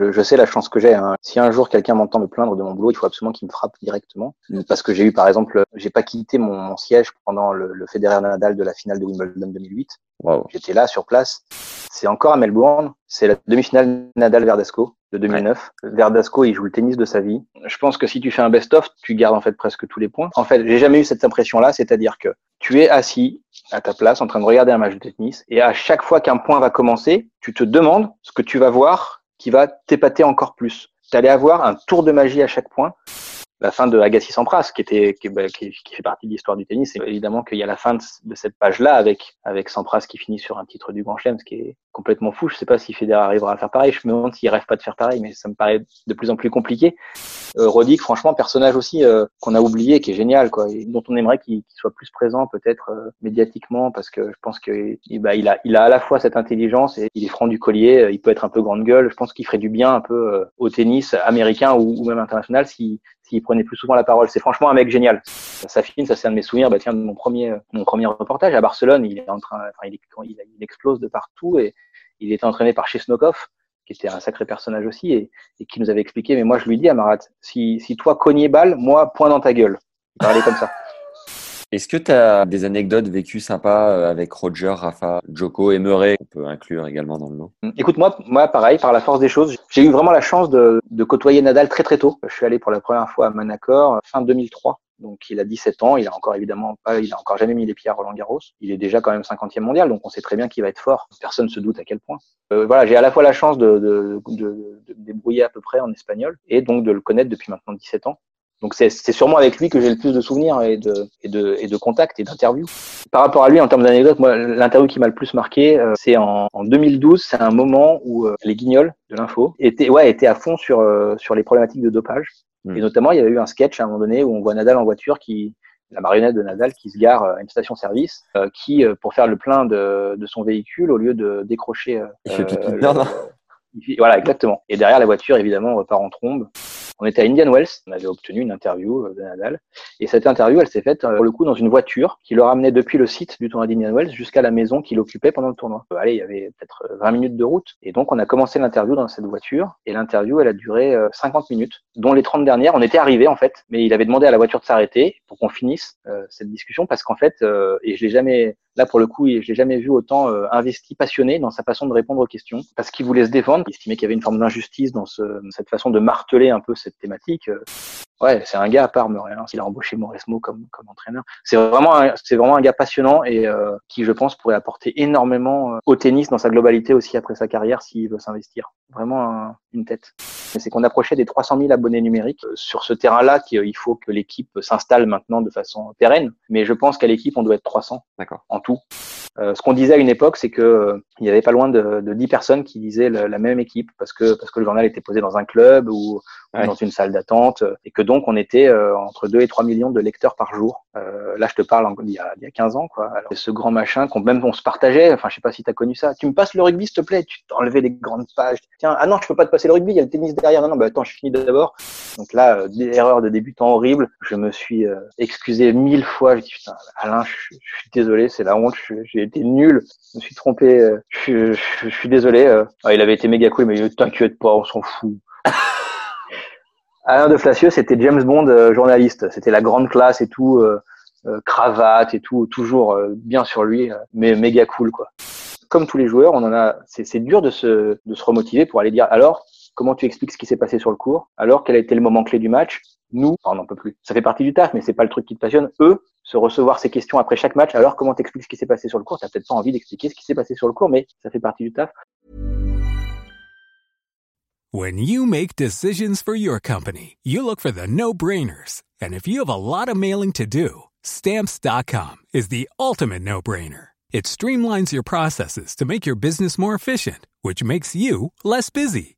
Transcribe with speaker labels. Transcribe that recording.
Speaker 1: Je, je sais la chance que j'ai. hein. Si un jour quelqu'un m'entend me plaindre de mon boulot, il faut absolument qu'il me frappe directement. Parce que j'ai eu, par exemple, j'ai pas quitté mon, mon siège pendant le, le Federer Nadal de la finale de Wimbledon 2008.
Speaker 2: Waouh.
Speaker 1: J'étais là sur place. C'est encore à Melbourne. C'est la demi-finale Nadal-Verdasco de 2009. Verdasco, il joue le tennis de sa vie. Je pense que si tu fais un best-of, tu gardes en fait presque tous les points. En fait, j'ai jamais eu cette impression-là, c'est-à-dire que tu es assis à ta place en train de regarder un match de tennis et à chaque fois qu'un point va commencer, tu te demandes ce que tu vas voir qui va t'épater encore plus. Tu allais avoir un tour de magie à chaque point. La fin de Agassi Sampras, qui était qui, bah, qui, qui fait partie de l'histoire du tennis, c'est évidemment qu'il y a la fin de, de cette page-là avec avec Sampras qui finit sur un titre du Grand Chelem, ce qui est complètement fou. Je sais pas si Federer arrivera à faire pareil. Je me demande s'il rêve pas de faire pareil, mais ça me paraît de plus en plus compliqué. Euh, Roddick, franchement, personnage aussi euh, qu'on a oublié, qui est génial, quoi, et dont on aimerait qu'il qu'il soit plus présent peut-être euh, médiatiquement, parce que je pense que bah, il a il a à la fois cette intelligence et il est franc du collier. euh, Il peut être un peu grande gueule. Je pense qu'il ferait du bien un peu euh, au tennis américain ou, ou même international si s'il prenait plus souvent la parole. C'est franchement un mec génial. Ça fine, ça c'est un de mes souvenirs. Bah tiens, mon premier mon premier reportage à Barcelone, il est en train, enfin il, explose de partout et il était entraîné par Chesnokov, qui était un sacré personnage aussi et, qui nous avait expliqué. Mais moi je lui dis à Marat, si si toi cogné balle, moi point dans ta gueule. Il parlait comme ça.
Speaker 2: Est-ce que tu as des anecdotes vécues sympas euh, avec Roger, Rafa, Joko et Murray qu'on peut inclure également dans le lot?
Speaker 1: Écoute, moi, moi, pareil, par la force des choses, j'ai eu vraiment la chance de, de côtoyer Nadal très très tôt. Je suis allé pour la première fois à Manacor fin 2003. Donc il a 17 ans, il a encore évidemment pas, il a encore jamais mis les pieds à Roland Garros. Il est déjà quand même 50e mondial, donc on sait très bien qu'il va être fort. Personne se doute à quel point. Euh, voilà, j'ai à la fois la chance de, de, de, de débrouiller à peu près en espagnol et donc de le connaître depuis maintenant 17 ans. Donc c'est c'est sûrement avec lui que j'ai le plus de souvenirs et de et de et de contacts et d'interviews. Par rapport à lui en termes d'anecdotes, moi l'interview qui m'a le plus marqué, euh, c'est en, en 2012. C'est un moment où euh, les Guignols de l'info étaient ouais étaient à fond sur euh, sur les problématiques de dopage.
Speaker 2: Mm.
Speaker 1: Et notamment il y avait eu un sketch à un moment donné où on voit Nadal en voiture qui la marionnette de Nadal qui se gare à une station-service, euh, qui euh, pour faire le plein de, de son véhicule au lieu de décrocher. euh,
Speaker 2: Il fait pipi
Speaker 1: euh, le-
Speaker 2: non?
Speaker 1: il Voilà, exactement. Et derrière la voiture, évidemment, on repart en trombe. On était à Indian Wells, on avait obtenu une interview euh, de Nadal. Et cette interview, elle s'est faite, euh, pour le coup, dans une voiture qui le ramenait depuis le site du tournoi d'Indian Wells jusqu'à la maison qu'il occupait pendant le tournoi. Euh, allez, il y avait peut-être euh, 20 minutes de route. Et donc, on a commencé l'interview dans cette voiture. Et l'interview, elle a duré euh, 50 minutes, dont les 30 dernières, on était arrivés, en fait. Mais il avait demandé à la voiture de s'arrêter pour qu'on finisse cette discussion parce qu'en fait, et je l'ai jamais, là, pour le coup, je l'ai jamais vu autant euh, investi, passionné dans sa façon de répondre aux questions parce qu'il voulait se défendre. Il estimait qu'il y avait une forme d'injustice dans ce, cette façon de marteler un peu cette thématique. Ouais, c'est un gars à part Murray. Hein, s'il a embauché Mauresmo comme, comme entraîneur. C'est vraiment, un- c'est vraiment un gars passionnant et euh, qui, je pense, pourrait apporter énormément euh, au tennis dans sa globalité aussi après sa carrière s'il veut s'investir. Vraiment un- une tête. Mais C'est qu'on approchait des 300 000 abonnés numériques Euh, sur ce terrain-là qu'il faut que l'équipe s'installe maintenant de façon pérenne. Mais je pense qu'à l'équipe, on doit être 300
Speaker 2: D'accord.
Speaker 1: en tout. Euh, ce qu'on disait à une époque, c'est que euh, il y avait pas loin de, de 10 personnes qui disaient le- la même équipe parce que parce que le journal était posé dans un club ou, ou
Speaker 2: Ouais.
Speaker 1: dans une salle d'attente et que donc on était euh, entre 2 et 3 millions de lecteurs par jour. Euh, là, je te parle il y a, il y a 15 ans quoi. Alors, ce grand machin qu'on même on se partageait. Enfin, je sais pas si tu as connu ça. Tu me passes le rugby, s'il te plaît? Tu t'enlevais les grandes pages. Tiens, ah non, je peux pas te passer le rugby. Il y a le tennis derrière. Non, non, bah attends, je finis d'abord. Donc là, euh, des erreurs de débutant horribles. Je me suis euh, excusé mille fois. Je dis putain, Alain, je, je suis désolé, c'est la honte. J'ai été nul. Je me suis trompé. euh, Je, je- je suis désolé. euh. Ah, il avait été méga cool, mais t'inquiète pas, on s'en fout. Alain de Flacieux, c'était James Bond euh, journaliste. C'était la grande classe et tout, euh, euh, cravate et tout, toujours bien sur lui, mais méga cool quoi. Comme tous les joueurs, on en a. C'est c'est dur de se de se remotiver pour aller dire alors comment tu expliques ce qui s'est passé sur le cours, alors quel a été le moment clé du match. Nous, on n'en peut plus. Ça fait partie du taf, mais c'est pas le truc qui te passionne. Eux, se recevoir ces questions après chaque match. Alors comment t'expliques ce qui s'est passé sur le cours? T'as peut-être pas envie d'expliquer ce qui s'est passé sur le cours, mais ça fait partie du taf.
Speaker 3: When you make decisions for your company, you look for the no-brainers. And if you have a lot of mailing to do, stamps.com is the ultimate no-brainer. It streamlines your processes to make your business more efficient, which makes you less busy.